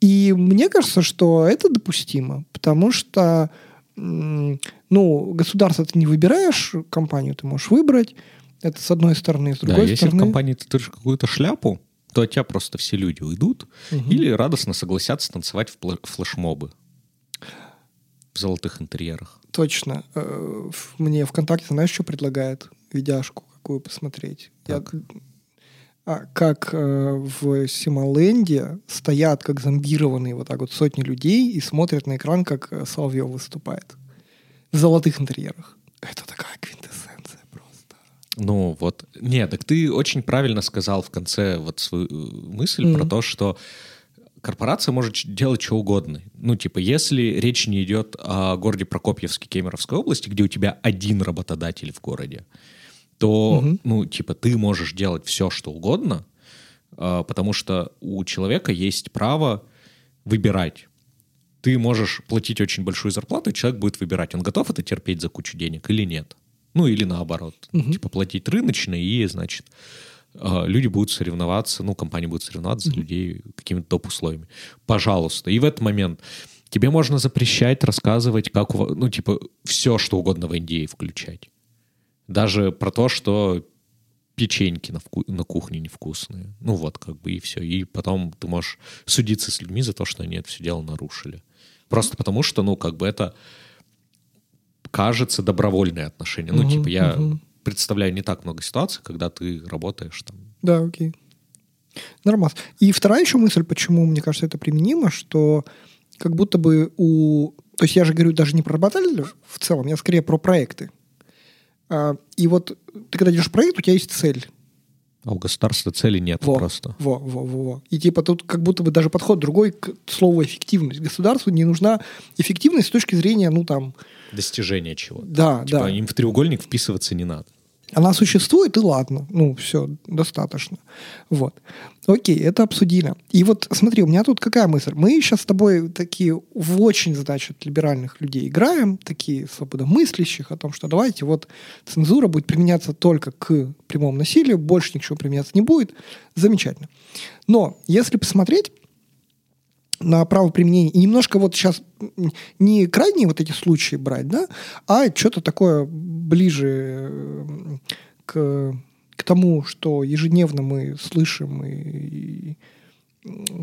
И мне кажется, что это допустимо, потому что, ну, государство ты не выбираешь, компанию ты можешь выбрать, это с одной стороны, с Да, другой если в стороны... компании ты держишь какую-то шляпу, то от тебя просто все люди уйдут Мгм. или радостно согласятся танцевать в пла- флешмобы в золотых интерьерах. Точно. Э, Мне ВКонтакте, знаешь, что предлагает? Видяшку какую посмотреть. Я- Так. а, как э, в Симоленде стоят как зомбированные вот так вот сотни людей и смотрят на экран, как э, Соловьев выступает. В золотых интерьерах. Это такая квинтэссенция просто. Ну вот, нет, так ты очень правильно сказал в конце вот свою э, мысль Мгм. про то, что корпорация может делать что угодно. Ну, типа, если речь не идет о городе Прокопьевске Кемеровской области, где у тебя один работодатель в городе, то, Мгм. ну, типа, ты можешь делать все, что угодно, а, потому что у человека есть право выбирать. Ты можешь платить очень большую зарплату, и человек будет выбирать, он готов это терпеть за кучу денег или нет. Ну, или наоборот. Мгм. Типа платить рыночно, и, значит, а, люди будут соревноваться, ну, компании будут соревноваться за людей какими-то топ-условиями. Пожалуйста. И в этот момент тебе можно запрещать рассказывать, как, ну, типа, все, что угодно в NDA включать. Даже про то, что печеньки на, вку- на кухне невкусные. Ну вот, как бы и все. И потом ты можешь судиться с людьми за то, что они это все дело нарушили. Просто потому что, ну, как бы это кажется добровольное отношение. Ну, Мгм, типа, я мгм. представляю не так много ситуаций, когда ты работаешь там. Да, окей. Нормально. И вторая еще мысль, почему, мне кажется, это применимо, что как будто бы у... То есть я же говорю даже не про работодателя в целом, я скорее про проекты. А, и вот ты когда идешь в проект, у тебя есть цель. А у государства цели нет Во. просто. Во, во, во, во. И типа тут как будто бы даже подход другой к слову эффективность. Государству не нужна эффективность с точки зрения, ну там, Достижение чего да, Типа да. им в треугольник вписываться не надо. Она существует, и ладно. Ну, все, достаточно. Вот. Окей, это обсудили. И вот смотри, у меня тут какая мысль? Мы сейчас с тобой такие в очень, значит, либеральных людей играем, такие свободомыслящих, о том, что давайте вот цензура будет применяться только к прямому насилию, больше ничего применяться не будет. Замечательно. Но если посмотреть, на право применения. И немножко вот сейчас не крайние вот эти случаи брать, да, а что-то такое ближе э, к, к тому, что ежедневно мы слышим и, и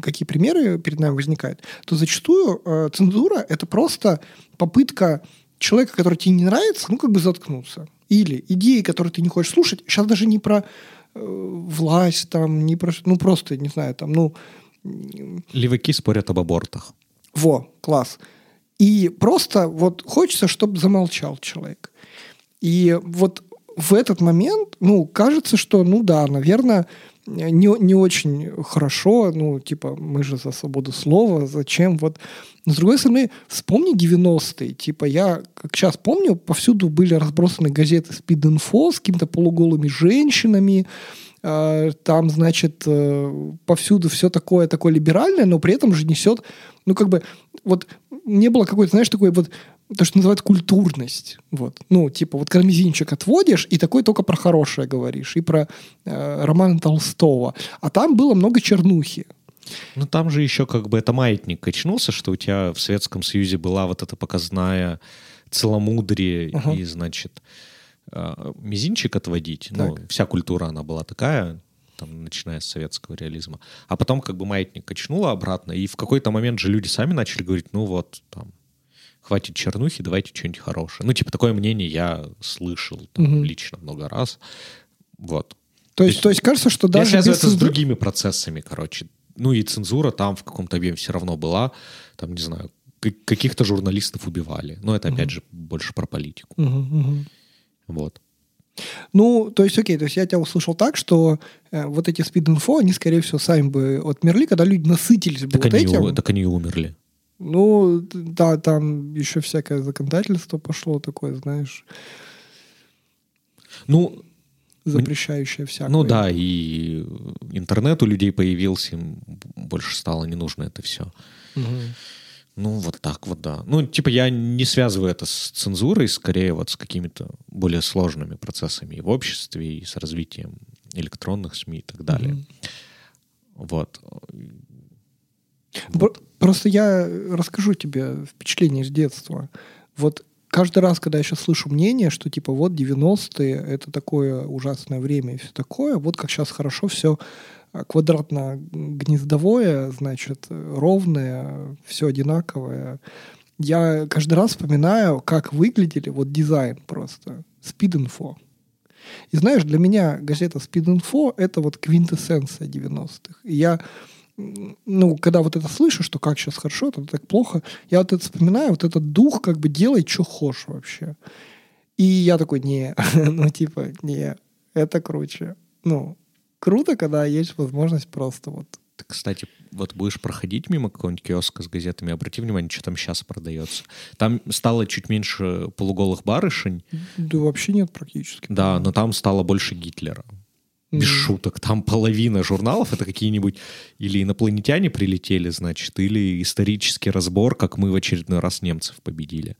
какие примеры перед нами возникают, то зачастую э, цензура это просто попытка человека, который тебе не нравится, ну как бы заткнуться. Или идеи, которые ты не хочешь слушать, сейчас даже не про э, власть, там, не про, ну просто, не знаю, там, ну, Леваки спорят об абортах. Во, класс. И просто вот хочется, чтобы замолчал человек. И вот в этот момент, ну, кажется, что, ну да, наверное, не, не очень хорошо, ну, типа, мы же за свободу слова, зачем вот... Но, с другой стороны, вспомни 90-е, типа, я, как сейчас помню, повсюду были разбросаны газеты «Спид-инфо» с какими-то полуголыми женщинами, там, значит, э, повсюду все такое, такое либеральное, но при этом же несет, ну, как бы, вот не было какой-то, знаешь, такой вот то, что называют культурность. Вот. Ну, типа, вот кармезинчик отводишь, и такой только про хорошее говоришь, и про э, романа Толстого. А там было много чернухи. Ну, там же еще как бы это маятник качнулся, что у тебя в Советском Союзе была вот эта показная целомудрие ага. и, значит, э, мизинчик отводить. Ну, так. Ну, вся культура, она была такая, там, начиная с советского реализма. А потом как бы маятник качнуло обратно, и в какой-то момент же люди сами начали говорить, ну вот, там, хватит чернухи, давайте что-нибудь хорошее. Ну, типа, такое мнение я слышал там, угу. лично много раз. Вот. То есть, то есть кажется, что даже... Я связываю с другими процессами, короче. Ну и цензура там в каком-то объеме все равно была. Там, не знаю, каких-то журналистов убивали. Но это, опять угу. же, больше про политику. Угу, угу. Вот. Ну, то есть, окей, то есть я тебя услышал так, что э, вот эти спид-инфо, они, скорее всего, сами бы отмерли, когда люди насытились бы так вот они, этим. Так они и умерли. Ну, да, там еще всякое законодательство пошло такое, знаешь. Ну, запрещающее всякое. Ну да, и интернет у людей появился, им больше стало не нужно это все. Угу. Ну, вот так вот, да. Ну, типа, я не связываю это с цензурой, скорее вот с какими-то более сложными процессами и в обществе, и с развитием электронных СМИ и так далее. mm Вот. Вот. Просто я расскажу тебе впечатление из детства. Вот каждый раз, когда я сейчас слышу мнение, что типа вот 90-е это такое ужасное время и все такое, вот как сейчас хорошо все квадратно-гнездовое, значит, ровное, все одинаковое. Я каждый раз вспоминаю, как выглядели вот дизайн просто. Speed Info. И знаешь, для меня газета Speed Info это вот квинтэссенция 90-х. И я ну, когда вот это слышу, что как сейчас хорошо, это так плохо, я вот это вспоминаю, вот этот дух, как бы делай, что хочешь вообще. И я такой, не, ну, типа, не, это круче. Ну, круто, когда есть возможность просто вот ты, кстати, вот будешь проходить мимо какого-нибудь киоска с газетами, обрати внимание, что там сейчас продается. Там стало чуть меньше полуголых барышень. Да вообще нет практически. Да, но там стало больше Гитлера без mm шуток. Там половина журналов это какие-нибудь или инопланетяне прилетели, значит, или исторический разбор, как мы в очередной раз немцев победили.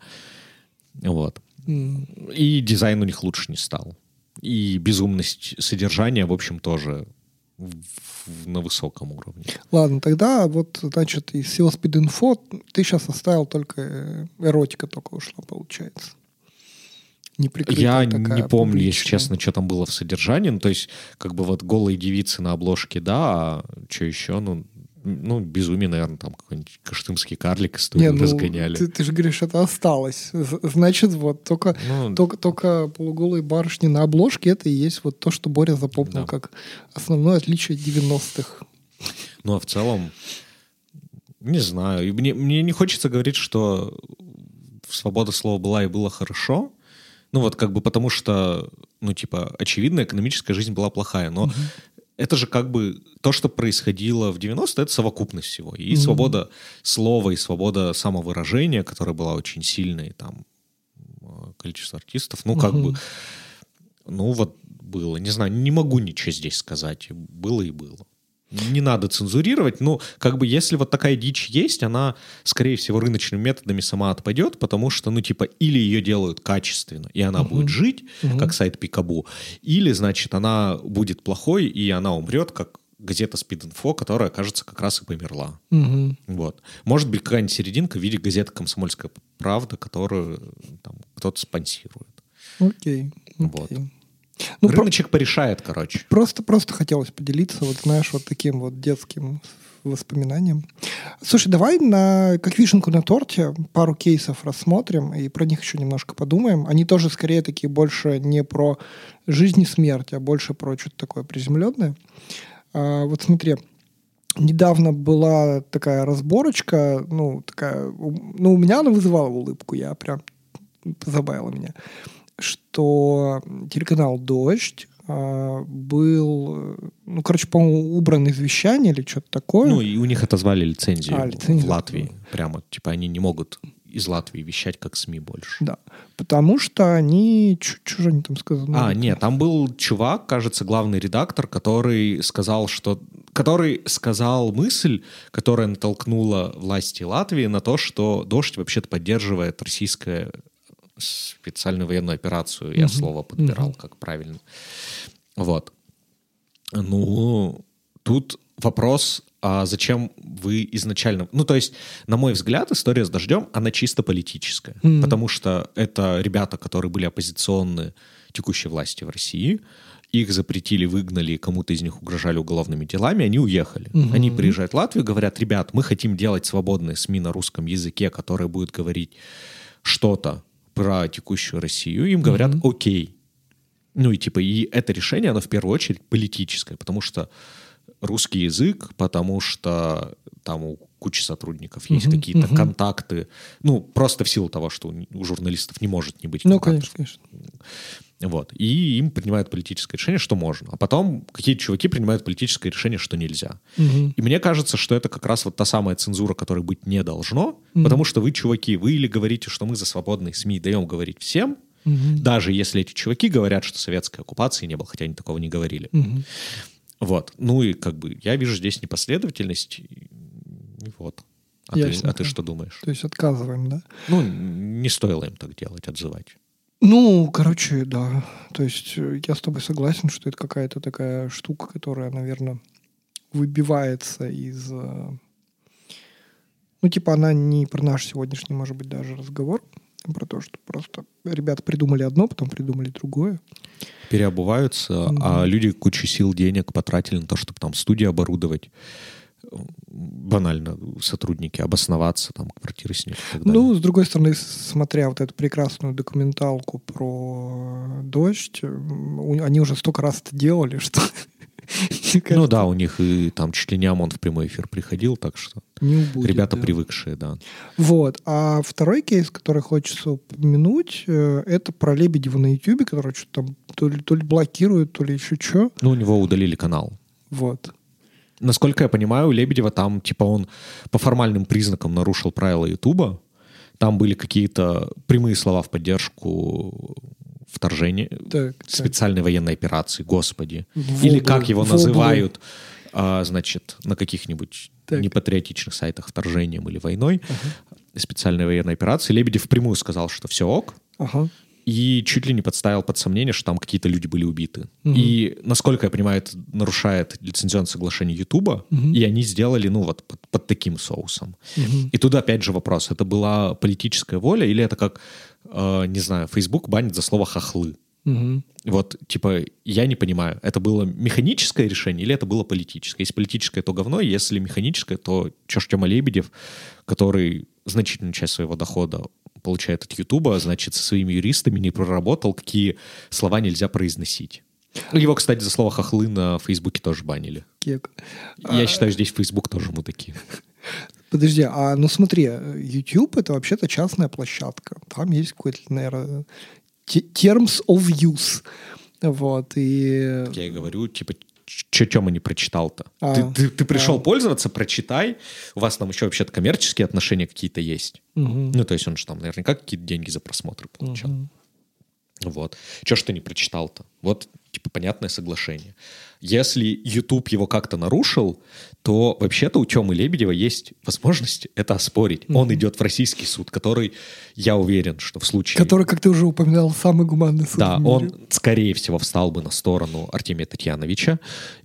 Вот. mm И дизайн у них лучше не стал. И безумность содержания, в общем, тоже на высоком уровне. Ладно, тогда вот, значит, из всего спид-инфо ты сейчас оставил только э, эротика только ушла, получается не Я не помню, если честно, что там было в содержании. Ну, то есть, как бы вот голые девицы на обложке, да, а что еще? Ну, ну, безумие, наверное, там какой-нибудь каштымский карлик историю не, ну, разгоняли. Ты, ты же говоришь, это осталось. Значит, вот только, ну, только, только полуголые барышни на обложке это и есть вот то, что Боря запомнил да. как основное отличие 90-х. Ну, а в целом, не знаю. Мне, мне не хочется говорить, что свобода слова была и было хорошо, ну вот как бы потому что, ну типа, очевидно, экономическая жизнь была плохая, но угу. Это же как бы то, что происходило в 90-е, это совокупность всего. И угу. свобода слова, и свобода самовыражения, которая была очень сильной, там, количество артистов, ну как угу. бы, ну вот было. Не знаю, не могу ничего здесь сказать. Было и было не надо цензурировать. Ну, как бы, если вот такая дичь есть, она, скорее всего, рыночными методами сама отпадет, потому что, ну, типа, или ее делают качественно, и она угу. будет жить, угу. как сайт Пикабу, или, значит, она будет плохой, и она умрет, как газета «Спид-инфо», которая, кажется, как раз и померла. Мгм. Вот. Может быть, какая-нибудь серединка в виде газеты «Комсомольская правда», которую там, кто-то спонсирует. Окей. Вот. Ну, про- Рыночек порешает, короче. просто, просто хотелось поделиться, вот знаешь, вот таким вот детским воспоминанием. Слушай, давай на, как вишенку на торте пару кейсов рассмотрим и про них еще немножко подумаем. Они тоже скорее такие больше не про жизнь и смерть, а больше про что-то такое приземленное. А, вот смотри, недавно была такая разборочка, ну, такая, ну, у меня она вызывала улыбку, я прям забавила меня, что телеканал «Дождь» а, был, ну, короче, по-моему, убран из вещания или что-то такое. Ну, и у них отозвали лицензию А, лицензию в Латвии. Прямо, типа, они не могут из Латвии вещать как СМИ больше. Да, потому что они... Что же они там сказали? А, нет, там был чувак, кажется, главный редактор, который сказал, что... Который сказал мысль, которая натолкнула власти Латвии на то, что «Дождь» вообще-то поддерживает российское специальную военную операцию. Я Мгм. слово подбирал, Мгм. как правильно. Вот. Ну, тут вопрос, а зачем вы изначально... Ну, то есть, на мой взгляд, история с «Дождем», она чисто политическая. Мгм. Потому что это ребята, которые были оппозиционны текущей власти в России, их запретили, выгнали, кому-то из них угрожали уголовными делами, они уехали. Мгм. Они приезжают в Латвию, говорят, ребят, мы хотим делать свободные СМИ на русском языке, которые будут говорить что-то про текущую Россию. Им говорят, Мгм. окей. Ну и типа, и это решение, оно в первую очередь политическое, потому что русский язык, потому что там у кучи сотрудников есть Мгм, какие-то мгм. контакты, ну, просто в силу того, что у у журналистов не может не быть Ну, контактов. конечно, конечно. Вот. И им принимают политическое решение, что можно. А потом какие-то чуваки принимают политическое решение, что нельзя. Мгм. И мне кажется, что это как раз вот та самая цензура, которой быть не должно, Мгм. потому что вы, чуваки, вы или говорите, что мы за свободные СМИ даем говорить всем, Мгм. даже если эти чуваки говорят, что советской оккупации не было, хотя они такого не говорили. Мгм. Вот. Ну и как бы я вижу здесь непоследовательность. И вот. А ты, а ты что думаешь? То есть отказываем, да? Ну, не стоило им так делать, отзывать. Ну, короче, да. То есть э, я с тобой согласен, что это какая-то такая штука, которая, наверное, выбивается из... э, Ну, типа, она не про наш сегодняшний, может быть, даже разговор, а про то, что просто ребята придумали одно, потом придумали другое. Переобуваются, а люди кучу сил, денег потратили на то, чтобы там студии оборудовать. Банально сотрудники обосноваться, там квартиры снять. Ну, с другой стороны, смотря вот эту прекрасную документалку про дождь, они уже столько раз это делали, что... Ну да, у них и там чуть ли не ОМОН в прямой эфир приходил, так что не убудет, ребята да. привыкшие, да. Вот. А второй кейс, который хочется упомянуть, э, это про Лебедева на Ютубе, который что-то там то ли, то ли блокирует, то ли еще что. Ну, у него удалили канал. Вот. Насколько я понимаю, у Лебедева там, типа, он по формальным признакам нарушил правила Ютуба. Там были какие-то прямые слова в поддержку вторжения, Так, так. специальной военной операции, господи. В Или как его в облу. называют, а, значит, на каких-нибудь Так. непатриотичных сайтах вторжением или войной, специальной военной операции. Лебедев впрямую сказал, что все ок, Ага. И чуть ли не подставил под сомнение, что там какие-то люди были убиты. Мгм. И, насколько я понимаю, это нарушает лицензионное соглашение Ютуба, Мгм. и они сделали, ну, вот под, под таким соусом. Мгм. И тут опять же вопрос, это была политическая воля или это как, э, не знаю, Facebook банит за слово «хохлы»? Мгм. Вот, типа, я не понимаю, это было механическое решение или это было политическое? Если политическое, то говно, если механическое, то чё ж Тёма Лебедев, который значительную часть своего дохода получает от Ютуба, значит, со своими юристами не проработал, какие слова нельзя произносить. Его, кстати, за слово «хохлы» на Фейсбуке тоже банили. Кек. Я считаю, здесь Facebook тоже мудаки. Подожди, а ну смотри, YouTube это вообще-то частная площадка. Там есть какой-то, наверное, terms of use. Вот, и... Я и говорю, типа, что Тёма не прочитал-то? А, ты, ты- ты пришел а. пользоваться, прочитай. У вас там еще вообще-то коммерческие отношения какие-то есть. Мгм. Ну, то есть он же там наверняка какие-то деньги за просмотры получал. Мгм. Вот. Че ж ты не прочитал-то? Вот, типа, понятное соглашение. Если YouTube его как-то нарушил, то вообще-то у Тёмы Лебедева есть возможность это оспорить. Он идет в российский суд, который, я уверен, что в случае... Который, как ты уже упоминал, самый гуманный суд Да, он, скорее всего, встал бы на сторону Артемия Татьяновича.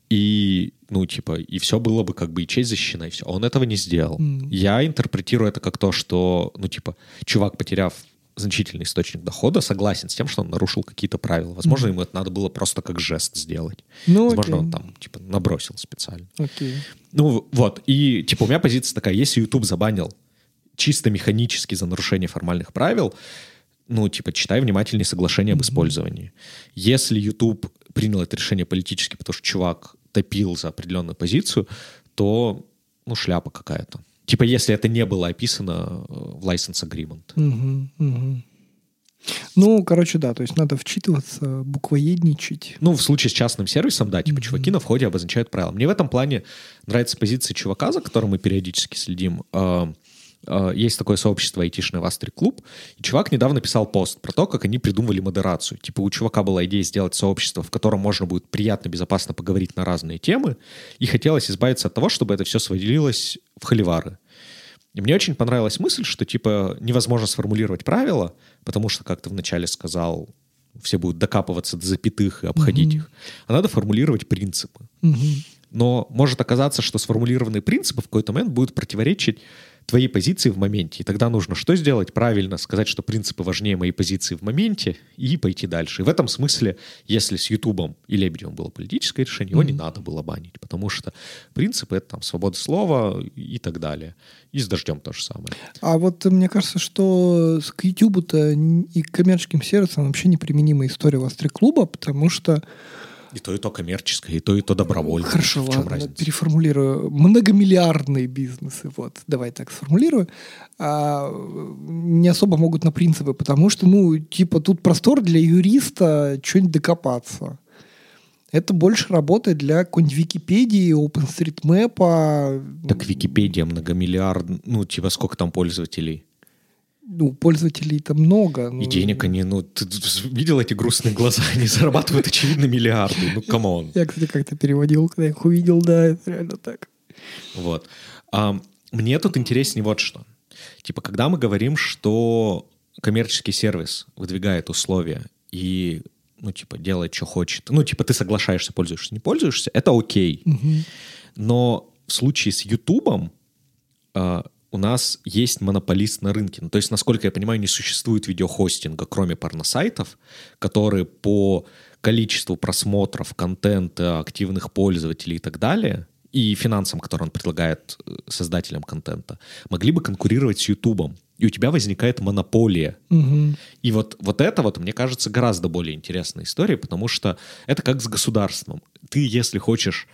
И ну, типа, и все было бы как бы и честь защищена, и все. Он этого не сделал. Мгм. Я интерпретирую это как то, что, ну, типа, чувак, потеряв значительный источник дохода, согласен с тем, что он нарушил какие-то правила. Возможно, ему это надо было просто как жест сделать. Ну, Возможно, окей. он там, типа, набросил специально. Окей. Ну, вот. И, типа, у меня позиция такая, если YouTube забанил чисто механически за нарушение формальных правил, ну, типа, читай внимательнее соглашение об использовании. Если YouTube принял это решение политически, потому что чувак топил за определенную позицию, то, ну, шляпа какая-то. Типа, если это не было описано э, в license agreement. Мгм, мгм. Ну, короче, да, то есть надо вчитываться, буквоедничать. Ну, в случае с частным сервисом, да, типа, чуваки на входе обозначают правила. Мне в этом плане нравится позиция чувака, за которым мы периодически следим. Э, Есть такое сообщество айтишное Вастри Клуб, и чувак недавно писал пост про то, как они придумывали модерацию. Типа у чувака была идея сделать сообщество, в котором можно будет приятно, безопасно поговорить на разные темы, и хотелось избавиться от того, чтобы это все сводилось в холивары. И мне очень понравилась мысль, что типа невозможно сформулировать правила, потому что, как ты вначале сказал, все будут докапываться до запятых и обходить их. А надо формулировать принципы. Мгм. Но может оказаться, что сформулированные принципы в какой-то момент будут противоречить твоей позиции в моменте. И тогда нужно что сделать? Правильно сказать, что принципы важнее моей позиции в моменте, и пойти дальше. И в этом смысле, если с Ютубом и Лебедевым было политическое решение, его не надо было банить, потому что принципы — это там свобода слова и так далее. И с дождем то же самое. А вот э, мне кажется, что к н- и к коммерческим сервисам вообще неприменима история Востри-клуба, потому что И то, и то коммерческое, и то, и то добровольное. Хорошо, в чем ладно, разница? переформулирую. Многомиллиардные бизнесы, вот, давай так сформулирую, а, не особо могут на принципы, потому что, ну, типа, тут простор для юриста что-нибудь докопаться. Это больше работает для какой-нибудь Википедии, OpenStreetMap, Так Википедия многомиллиард, ну, типа сколько там пользователей? Ну, пользователей-то много. ну, И денег они, ну, ты видел эти грустные глаза? Они зарабатывают, очевидно, миллиарды. Ну, come on. Я, кстати, как-то переводил, когда их увидел, да, это реально так. Вот. А, мне тут интереснее вот что. Типа, когда мы говорим, что коммерческий сервис выдвигает условия и, ну, типа, делает, что хочет. Ну, типа, ты соглашаешься, пользуешься, не пользуешься, это окей. Мгм. Но в случае с Ютубом а, у нас есть монополист на рынке. Ну, то есть, насколько я понимаю, не существует видеохостинга, кроме порносайтов, которые по количеству просмотров, контента, активных пользователей и так далее, и финансам, которые он предлагает э, создателям контента, могли бы конкурировать с Ютубом. И у тебя возникает монополия Мгм. и вот, вот это вот, мне кажется, гораздо более интересная история, потому что это как с государством. Ты, если хочешь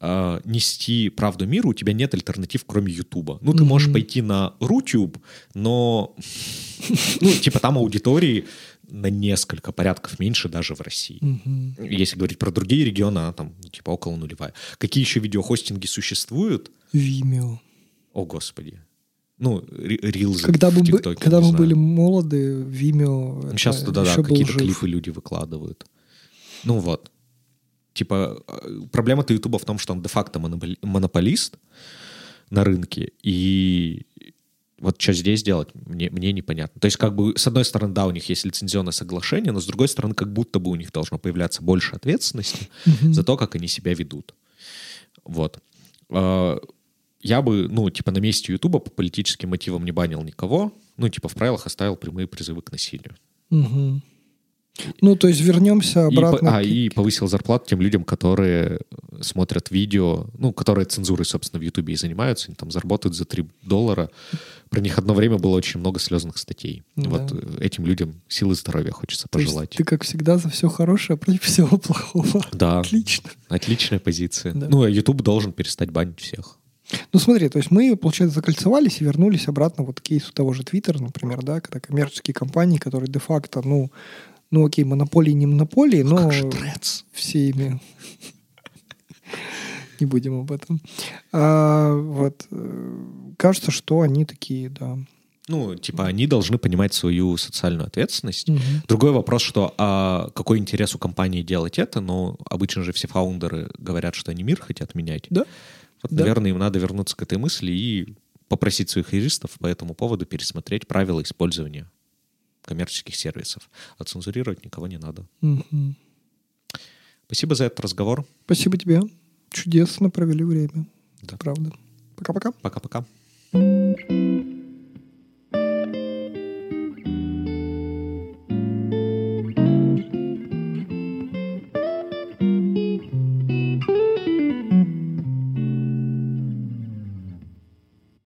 э, нести правду миру, у тебя нет альтернатив, кроме Ютуба. Ну, ты можешь пойти на Рутюб, но, ну, типа там аудитории на несколько порядков меньше даже в России. Мгм. Если говорить про другие регионы, она там, ну, типа, около нулевая. Какие еще видеохостинги существуют? Vimeo. О, господи. Ну, рилзы Когда, в мы, ТикТоке, когда мы знаю. были молоды, Vimeo Ну, Сейчас туда, да, еще был какие-то клипы люди выкладывают. Ну вот. Типа, э, проблема-то Ютуба в том, что он де-факто монополи- монополист на рынке, и вот что здесь делать, мне, мне непонятно. То есть, как бы, с одной стороны, да, у них есть лицензионное соглашение, но с другой стороны, как будто бы у них должно появляться больше ответственности Мгм. за то, как они себя ведут. Вот. Э, Я бы, ну, типа, на месте Ютуба по политическим мотивам не банил никого, ну, типа, в правилах оставил прямые призывы к насилию. Мгм. Ну, то есть вернемся И, обратно. а, к- и повысил зарплату тем людям, которые смотрят видео, ну, которые цензурой, собственно, в Ютубе и занимаются, они там заработают за 3 доллара. Про них одно время было очень много слезных статей. Да. Вот э, этим людям силы здоровья хочется то есть пожелать. ты, как всегда, за все хорошее против всего плохого. Да, Отлично. отличная позиция. Да. Ну, а YouTube должен перестать банить всех. Ну, смотри, то есть мы, получается, закольцевались и вернулись обратно вот к кейсу того же Твиттера, например, да, когда коммерческие компании, которые де-факто, ну, ну, окей, монополии не монополии, но Как же Трец? все ими... Не будем об этом. А, вот. э, Кажется, что они такие, да. Ну, типа, они должны понимать свою социальную ответственность. Мгм. Другой вопрос, что а какой интерес у компании делать это, но обычно же все фаундеры говорят, что они мир хотят менять. Да. Вот, Да. наверное, им надо вернуться к этой мысли и попросить своих юристов по этому поводу пересмотреть правила использования коммерческих сервисов. А цензурировать никого не надо. Мгм. Спасибо за этот разговор. Спасибо тебе. чудесно провели время. Да. Правда. Пока-пока. Пока-пока.